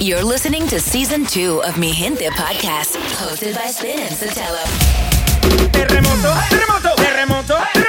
You're listening to season two of Mi Gente podcast, hosted by Spin and Sotelo. Terremoto, terremoto, terremoto.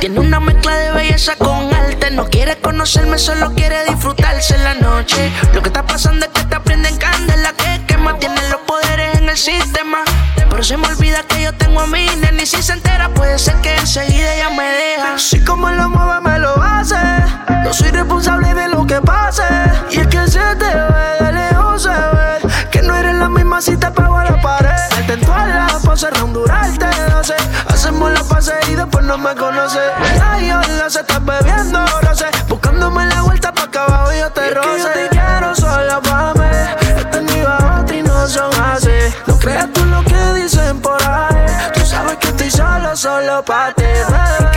Tiene una mezcla de belleza con arte. No quiere conocerme, solo quiere disfrutarse la noche. Lo que está pasando es que te prenden candela que quema. Tienen los poderes en el sistema. Pero se me olvida que yo tengo a mi nena y si se entera puede ser que enseguida ella me deja. Si como lo mueve me lo hace. No soy responsable de lo que pase. Y es que se te ve de lejos se ve que no eres la misma si te pego a la pared. Salte en todas las poses, round durarte, no sé. La y después no me conoce. Ay, hola, se está bebiendo, no sé. Buscándome la vuelta pa' acá abajo y yo te roce. yo te quiero sola pa' mí. Este es mi otra y no son así. No creas tú lo que dicen por ahí. Tú sabes que estoy solo, solo pa' ti. baby.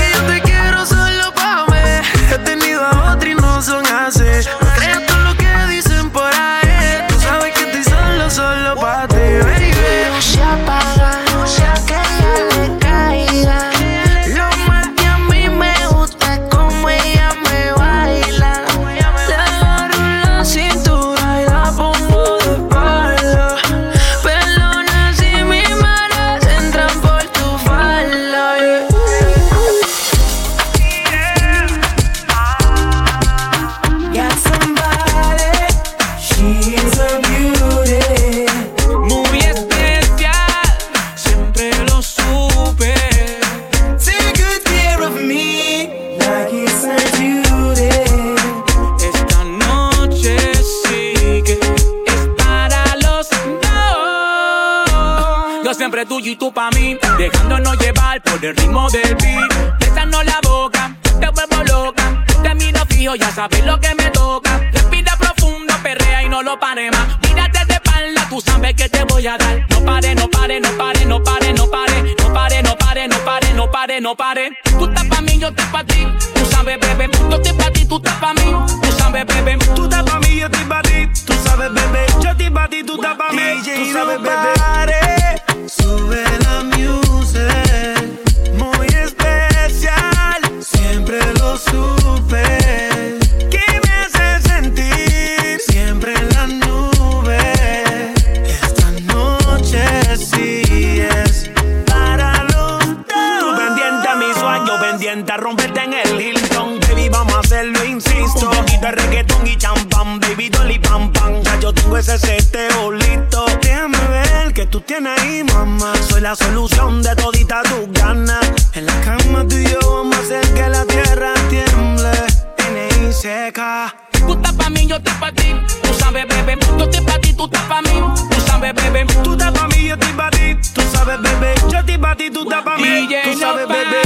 Pare, no pare, no. Tú estás pa' mí, yo estoy pa' ti. Tú sabes, bebé, yo estoy pa' ti, tú estás pa' mí. Tú sabes, bebé, Tú estás pa' mí, yo estoy pa' ti. Tú sabes, bebé. Yo estoy pa' ti, tú estás pa' mí. Tú sabes, bebé. Sube la music. Muy especial. Siempre lo supe. subes ese teolito. Déjame ver que tú tienes ahí, mamá. Soy la solución de todita tus ganas. En la cama tú y yo vamos a hacer que la tierra tiemble. N.I. seca. Tú estás pa' mí, yo estoy pa' ti. Tú sabes, bebé. Yo estoy pa' ti, tú estás pa' mí. Tú sabes, bebé. Tú estás pa' mí, yo estoy pa' ti. Tú sabes, bebé. Yo estoy pa' ti, tú estás pa' mí. Tú sabes, bebé.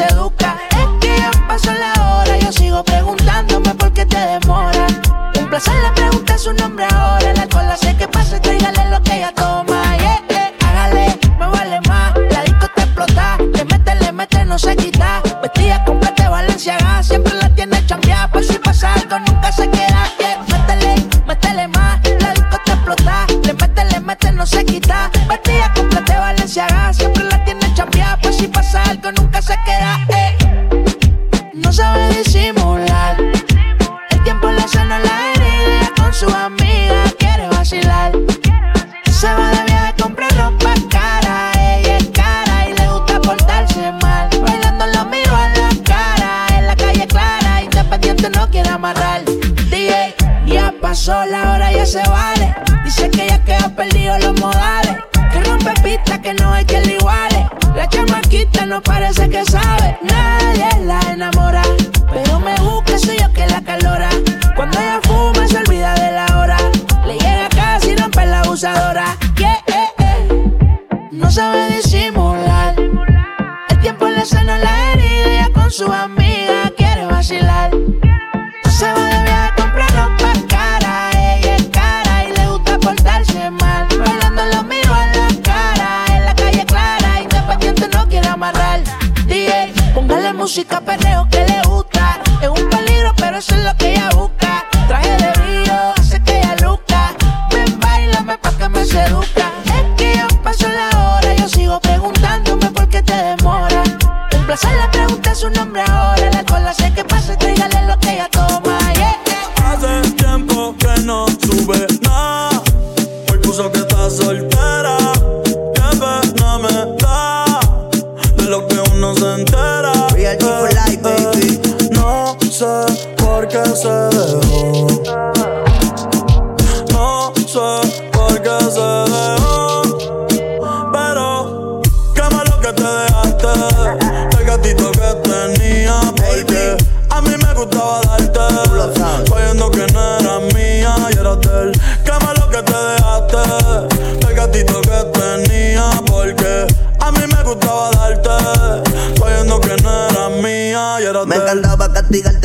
seduca su amiga quiere vacilar. Se va de viaje a comprar ropa cara, ella es cara y le gusta portarse mal. Bailando lo miro a la cara, en la calle clara, independiente no quiere amarrar. DJ, póngale música perreo su nombre ahora. La cola sé que pasa,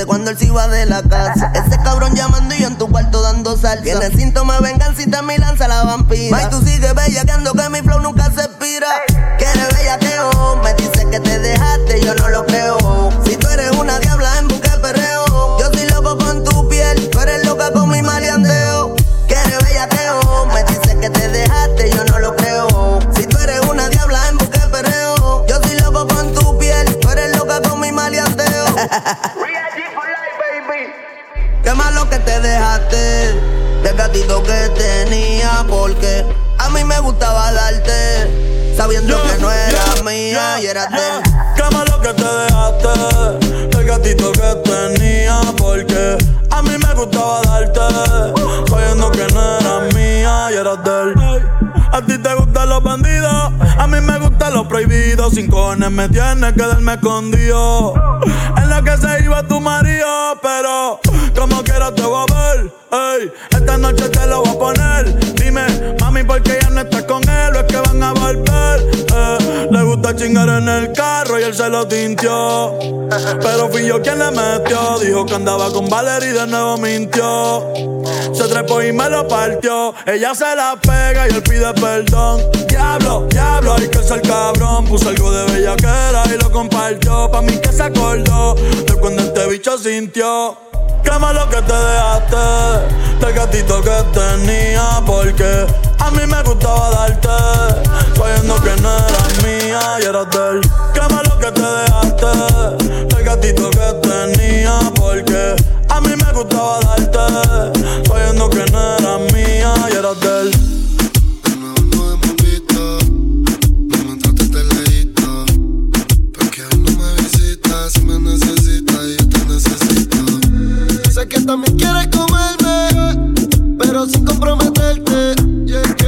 cuando él se iba de la casa. Ese cabrón llamando y yo en tu cuarto dando salsa. Tiene síntomas de vengancita, mi lanza la vampira. May, tú sigues bellaqueando que mi flow nunca se expira. Quieres bellaqueo, me dice que te dejaste, yo no lo creo. Si tú eres una diabla en busca gatito que tenía, porque a mí me gustaba darte, sabiendo que no era mía y era de. Qué malo que te dejaste El gatito que tenía Porque a mí me gustaba darte Sabiendo que no era mía y eras de él A ti te gustan los bandidos A mí me gustan los prohibidos Sin cojones me tienes que darme escondido En la que se iba tu marido Pero como quiera te voy a ver ey, Esta noche te lo voy a poner Dime, mami, ¿por qué ya no estás con él? ¿O es que van a volver? Eh, le gusta chingar en el carro y él se lo tintió. Pero fui yo quien le metió. Dijo que andaba con Valerie y de nuevo mintió. Se trepó y me lo partió. Ella se la pega y él pide perdón. Diablo, diablo, hay que ser cabrón. Puso algo de bellaquera y lo compartió. Pa' mí que se acordó de cuando este bicho sintió. Qué malo que te dejaste del gatito que tenía Porque a mí me gustaba darte Sabiendo que no eras mía y eras de él Qué malo que te dejaste del gatito que tenía Porque a mí me gustaba darte Sabiendo que no eras mía y eras de él No hemos visto, no me trates de lejito Porque hoy no me visitas, si me necesitas yo te necesito. Sé que también pero sin comprometerte. Y es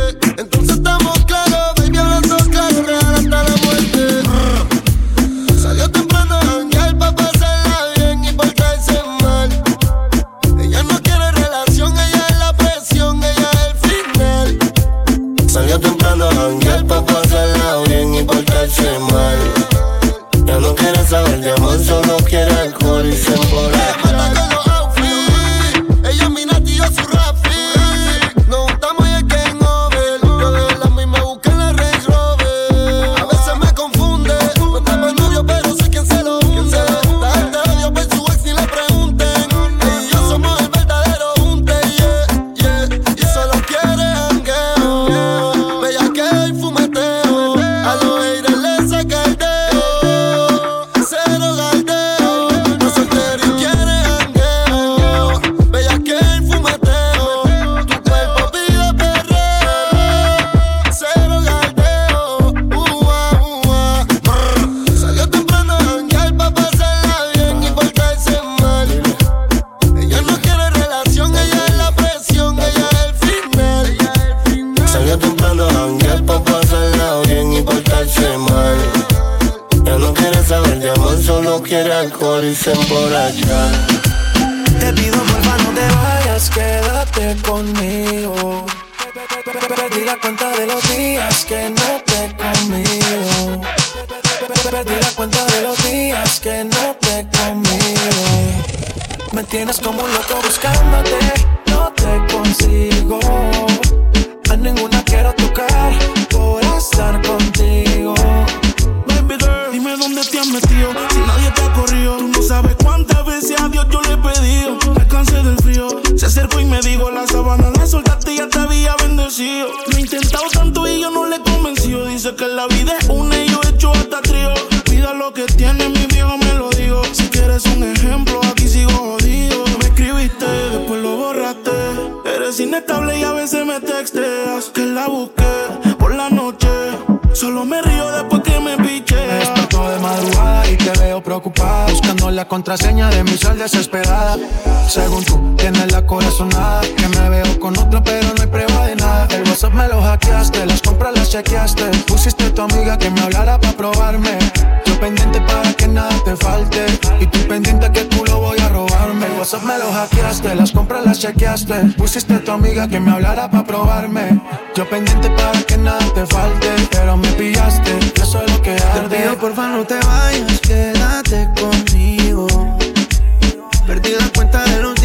Lo he intentado tanto y yo no le he convencido. Dice que la vida es una y yo he hecho hasta trío. Cuida lo que tiene, mi viejo me lo digo. Si quieres un ejemplo, aquí sigo jodido. Me escribiste, después lo borraste. Eres inestable y a veces me texteas. Que la busqué por la noche. Solo me río Buscando la contraseña de mi sal desesperada. Según tú, tienes la corazonada Que me veo con otra pero no hay prueba de nada. El WhatsApp me lo hackeaste, las compras las chequeaste. Pusiste a tu amiga que me hablara para probarme. Yo pendiente para que nada te falte Y tú pendiente que tú lo voy WhatsApp me lo hackeaste, las compras las chequeaste. Pusiste a tu amiga que me hablara para probarme. Yo pendiente para que nada te falte, pero me pillaste, yo soy lo que arde. Te pido porfa no te vayas, quédate conmigo. Perdí la cuenta de los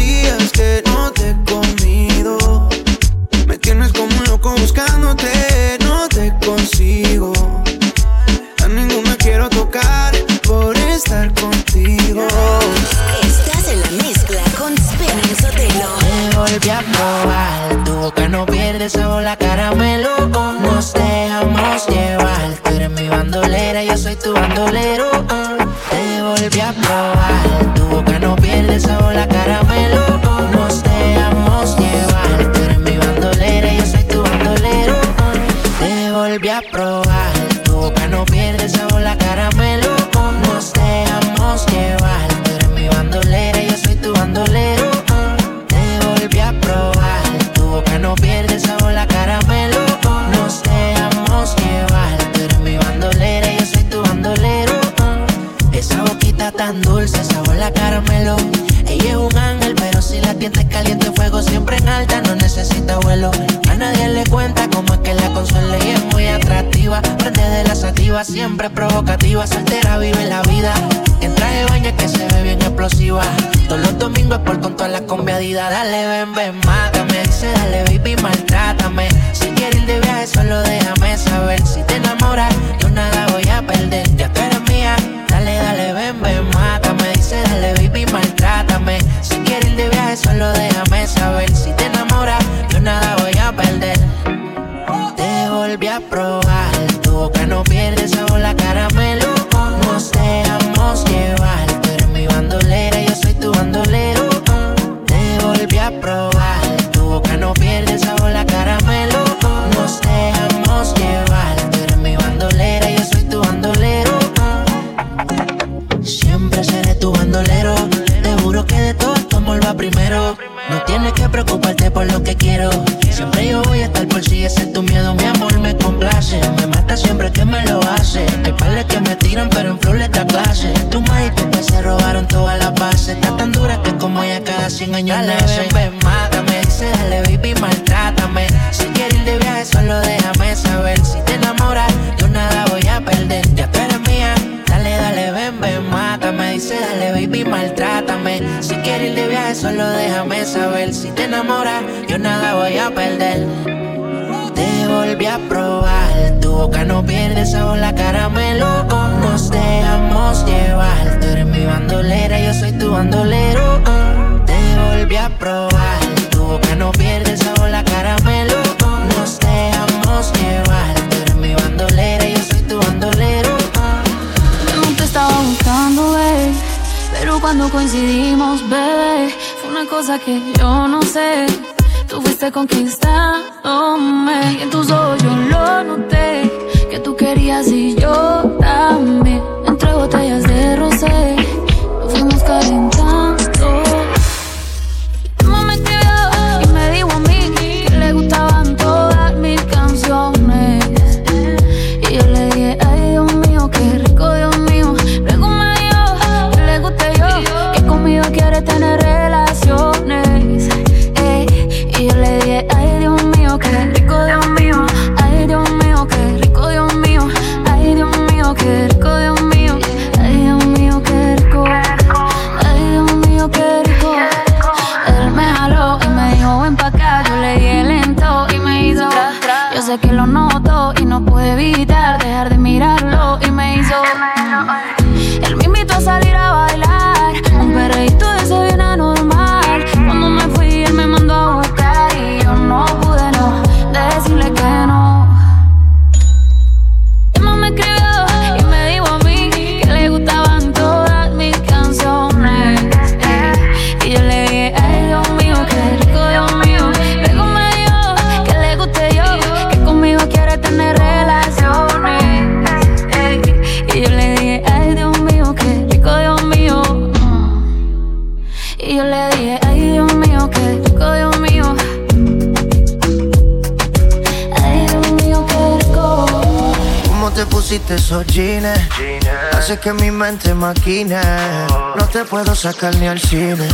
la caramelo Nos dejamos llevar Tú eres mi bandolera, yo soy tu bandolero. Te volví a probar Tu boca no pierde el sabor a caramelo Nos dejamos llevar Tú eres mi bandolera, yo soy tu bandolero. No te estaba buscando, bebé Pero cuando coincidimos, bebé Fue una cosa que yo no sé. Tú fuiste conquistándome Y en tus ojos yo lo noté que tú querías y yo or esos jeans? Hace que mi mente maquine. No te puedo sacar ni al cine.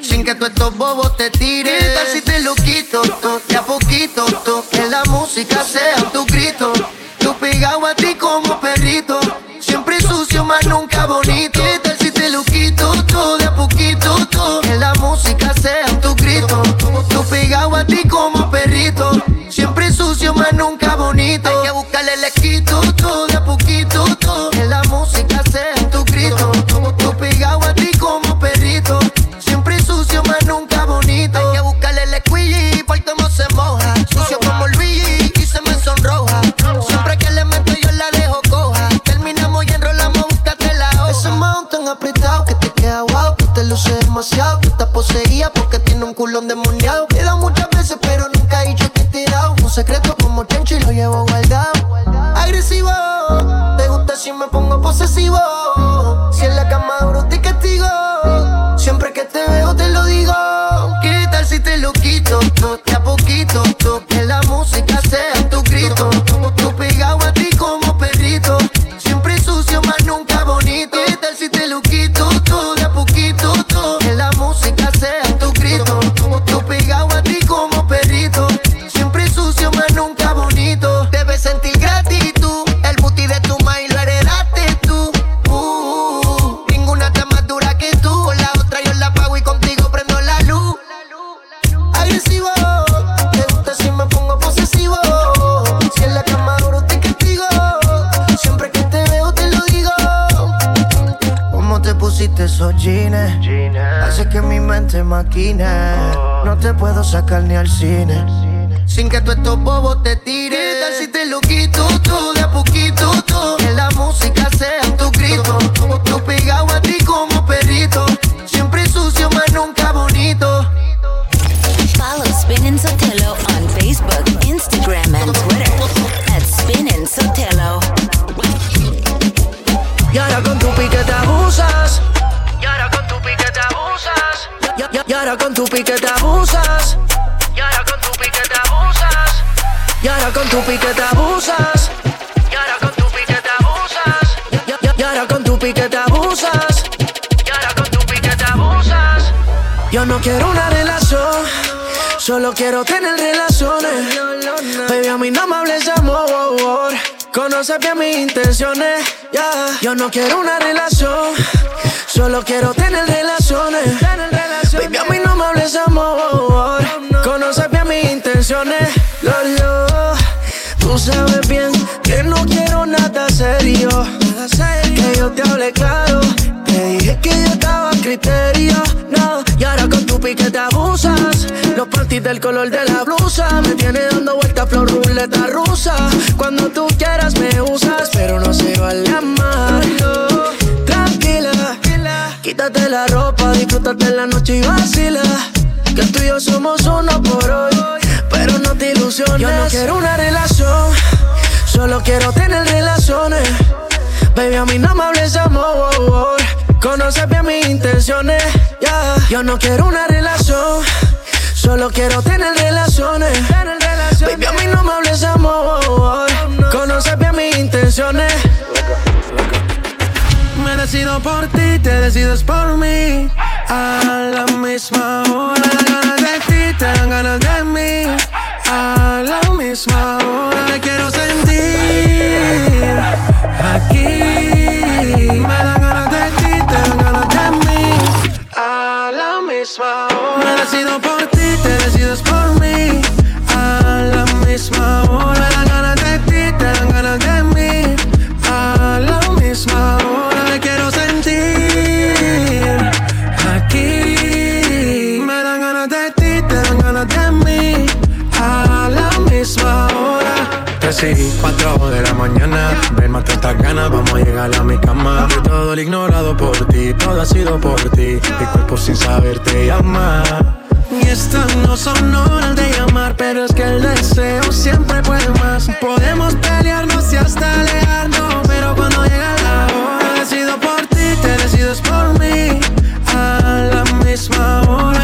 Sin que tú estos bobos te tiren. ¿Qué tal si te lo quito? tú, de a poquito, tú, que la música sea tu grito. Tú pegado a ti como perrito. Siempre sucio, más nunca bonito. ¿Qué tal si te lo quito? tú, de a poquito, tú, que la música sea tu grito. Tú pegado a ti como perrito. Siempre sucio, más nunca bonito. Hay que buscarle jeans? Hace que mi mente maquine. No te puedo sacar ni al cine. Sin que tú estos bobos te tiren. ¿Qué tal si te lo quito tú de a poquito tú? Que la música sea tu grito. Tú pegado a ti como perrito. Siempre sucio, más nunca bonito. Ahora con tu pique te abusas. Y ahora con tu pique te abusas. Y ahora con tu pique te abusas. Y ahora con tu pique te abusas. Y, ahora con tu pique te abusas. Y ahora con tu pique te abusas. Yo no quiero una relación, solo quiero tener relaciones. Baby, a mí no me hables de amor. Conoces bien mis intenciones, yeah. Yo no quiero una relación, solo quiero tener relaciones. Baby, a mí no me hables amor. Conoces bien mis intenciones, lo, lo. Tú sabes bien que no quiero nada serio. Que yo te hablé claro. Te dije que yo estaba a criterio. No, y ahora con tu pique te abusas. Los parties del color de la blusa. Me tiene dando vueltas flor ruleta rusa. Cuando tú quieras me usas, pero no se vale amarlo. Quítate la ropa, disfrútate la noche y vacila. Que tú y yo somos uno por hoy, pero no te ilusiones. Yo no quiero una relación, solo quiero tener relaciones. Baby, a mí no me hables de amor. Conoces bien mis intenciones, yeah. Yo no quiero una relación, solo quiero tener relaciones. Baby, a mí no me hables de amor. Conoces bien mis intenciones. Decido por ti, te decides por mí. A la misma hora, dan ganas de ti, te dan ganas de mí. A la misma hora, te quiero sentir aquí. Me dan ganas de ti, te dan ganas de mí. A la misma hora, me decido por ti, te decides por mí. 6, 4 de la mañana. Ven, mata estas ganas, vamos a llegar a mi cama. De todo el ignorado por ti, todo ha sido por ti. Mi cuerpo sin saber te llama y estas no son horas de llamar, pero es que el deseo siempre puede más. Podemos pelearnos y hasta alejarnos, pero cuando llega la hora, decido por ti, te decides por mí. A la misma hora.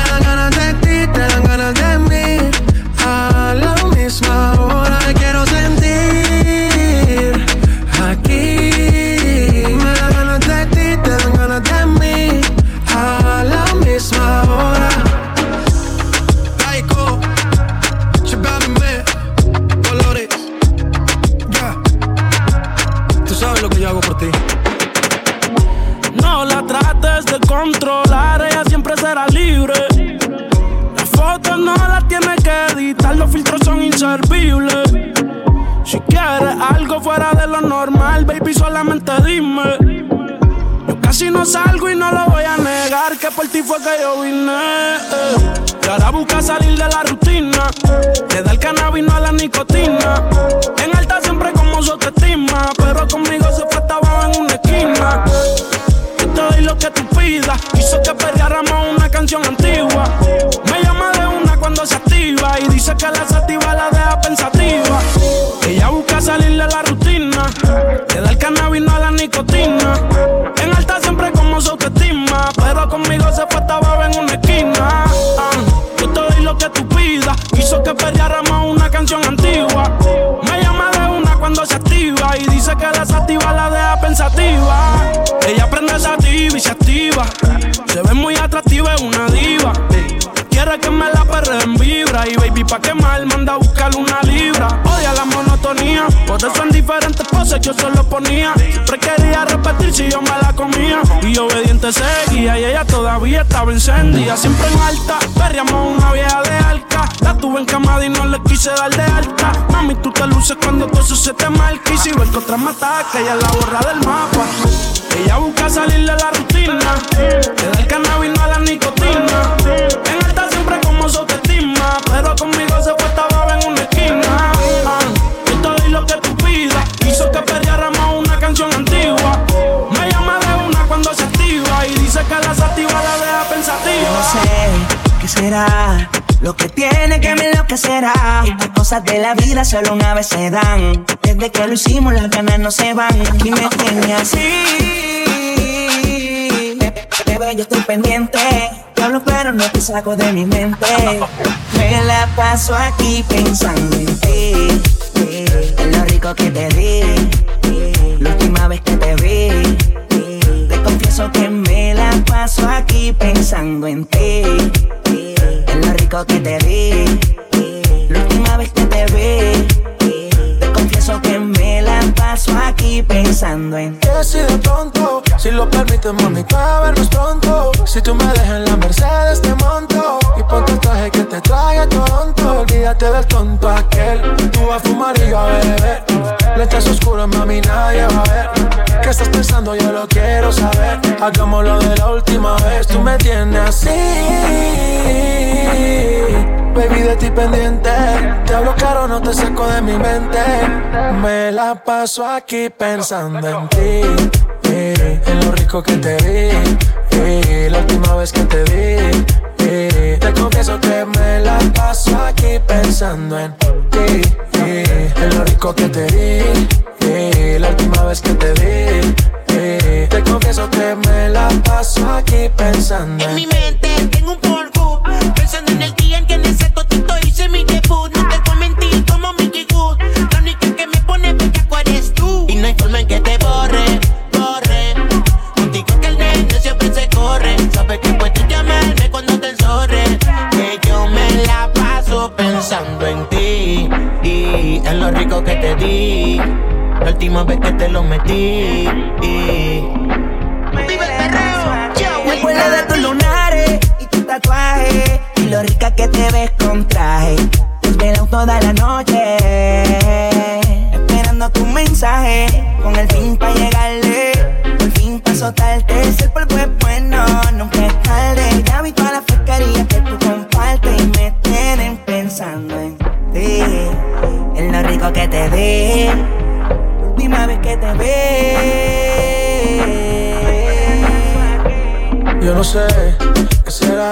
Fue que yo vine. eh. Y ahora busca salir de la rutina, pensativa. Ella prende sativa y se activa, se ve muy atractiva, es una diva. Que me la perre en vibra. Y baby, pa' quemar, manda a buscar una libra. Odia la monotonía Por eso en diferentes poses yo solo ponía. Siempre quería repetir si yo me la comía. Y obediente seguía Y ella todavía estaba encendida. Siempre en alta Perriamos una vieja de alca La tuve en camada y no le quise dar de alta. Mami, tú te luces cuando todo eso se te marca. Y si ves que otra me Ella la borra del mapa. Ella busca salir de la rutina Le da el cannabis no a la nicotina lo que tiene que me enloquecerá. Estas cosas de la vida solo una vez se dan. Desde que lo hicimos las ganas no se van. Aquí me tiene así. Bebé, yo estoy pendiente. Te hablo pero no te saco de mi mente. Me la paso aquí pensando en ti. En lo rico que te di. La última vez que te vi. Te confieso que me la paso aquí pensando en ti. En lo rico que te di. La última vez que te vi. Te confieso que me la paso aquí pensando en. Que si de pronto, si lo permites, mami, vernos pronto. Si tú me dejas en la Mercedes, te monto. Y ponte el traje que te traiga tonto. Olvídate del tonto aquel. Tú vas a fumar y yo a beber. Lentes oscuras, mami, nadie va a ver. ¿Qué estás pensando? Yo lo quiero saber. Hagámoslo de la última vez. Tú me tienes así. Baby, de ti pendiente. Te hablo caro, no te saco de mi mente. Me la paso aquí pensando en ti. eh, en lo rico que te vi. eh, la última vez que te vi. eh, te confieso que me la paso aquí pensando en ti. eh, en lo rico que te vi. eh, la última vez que te vi. eh, te confieso que me la paso aquí pensando En en mi mente tengo un polvo Pensando en el día en que no hay forma en que te borre, borre. Contigo que el nene siempre se corre. Sabes que puedes llamarme cuando te enzorre Que yo me la paso pensando en ti Y en lo rico que te di. La última vez que te lo metí el perreo, Me acuerdo de tus lunares y tu tatuaje y lo rica que te ves con traje. Desvelado toda la noche, esperando tu mensaje con el fin para llegarle. Por fin pa' soltarte, si el polvo es bueno, nunca es tarde. Ya vi toda la fresquería que tú compartes y me tienen pensando en ti, en lo rico que te di. Última vez que te vi. Yo no sé qué será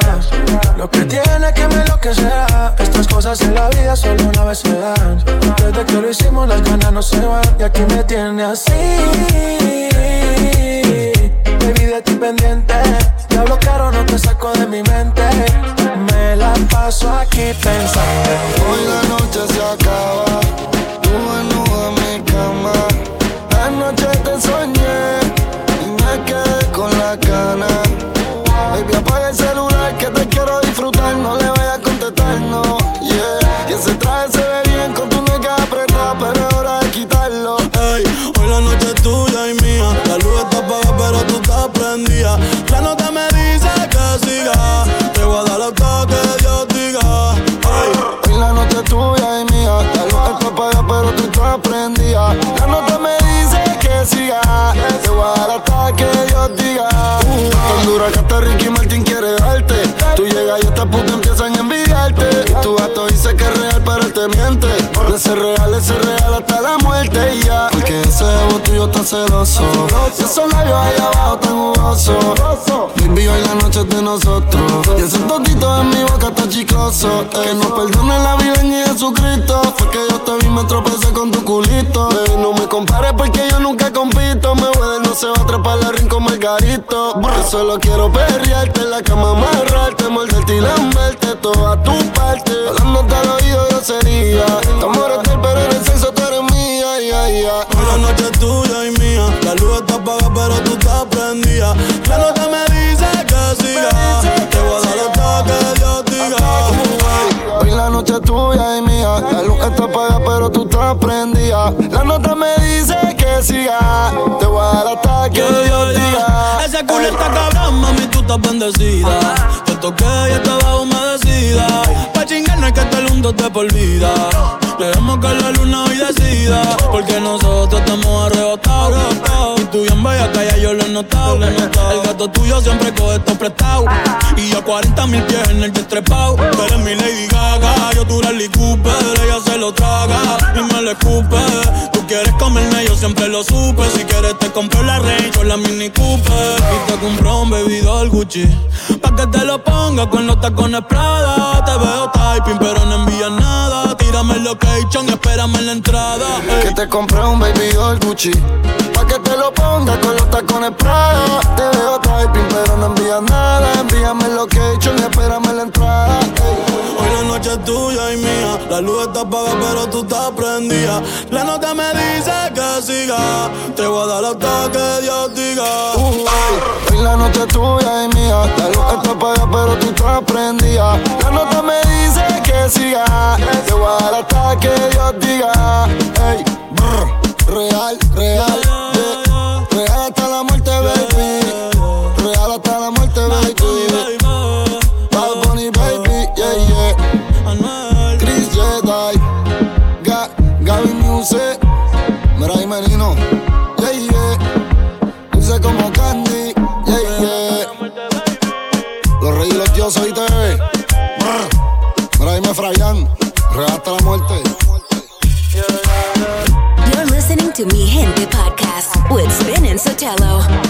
lo que tiene que me enloquecerá. Estas cosas en la vida solo una vez se dan. Desde que lo hicimos las ganas no se van y aquí me tiene así. Baby de ti pendiente, te hablo caro no te saco de mi mente. Me la paso aquí pensando. Hoy la noche se acaba, tú desnuda en mi cama. Anoche te soñé y me quedé con la cana. Baby, apaga el celular que te investiga. Uh, hasta Ricky Martin quiere darte. Tú llegas y estas putas empiezan a envidiarte. Tu gato dice que es real, pero él te miente. De ser real, es real hasta la muerte y ya. Porque ese ego tuyo está celoso. Y esos labios ahí abajo tan jugosos. Baby, hoy la noche de nosotros. Y ese totito en mi boca está chicloso. Que no perdone la vida ni Jesucristo. Fue que yo te vi, me tropecé con tu culito. Baby, no me compares porque yo nunca compito. Me voy no se va a trepar la rincón margarito. Yo solo quiero perrearte en la cama, amarrarte, morderte y lamberte toda tu parte. Hablándote al oído yo sería. Tu amor es pero en el sexo tú eres Hoy la noche es tuya y mía. La luz está apagada, pero tú estás prendida. La nota me dice que siga. Te voy a dar hasta que Dios diga. Hoy la noche es tuya y mía. La luz está apagada, pero tú estás prendida. La nota me dice que siga. Te voy a dar hasta que Dios diga. Ese culo está cabrón, mami, tú estás bendecida. Te toqué y estaba humedecida. Pa' chingar no hay que estar juntos de por vida. Dejemos que la luna hoy decida. Porque nosotros estamos arrebatados. Y tú bien bella, que ya yo lo he notado. El gato tuyo siempre coge esto prestado. Y yo 40 mil pies en el jet trepado. Tú eres mi Lady Gaga, yo tu Rally Cooper. Ella se lo traga y me lo escupe. Tú quieres comerme, yo siempre lo supe. Si quieres te compro la Range o la Mini Cooper. Y te compro un bebidor Gucci. Pa' que te lo ponga con los tacones Prada. Te veo typing, pero no envías nada. El location, espérame en la entrada. Que te compré un baby doll Gucci Pa' que te lo ponga con los tacones Prada Te veo typing pero no envías nada Envíame el location y espérame en la entrada. Hoy la noche es tuya y mía. La luz está apagada, pero tú estás prendida. La nota me dice que siga. Te voy a dar hasta que Dios diga. Hoy la noche es tuya y mía La luz pero tú estás prendida. La nota me dice que siga. Te hasta que Dios diga. Ey, brr, Real, real. Real hasta la muerte baby Hasta la muerte. You're listening to Mi Gente podcast with Spin and Sotelo.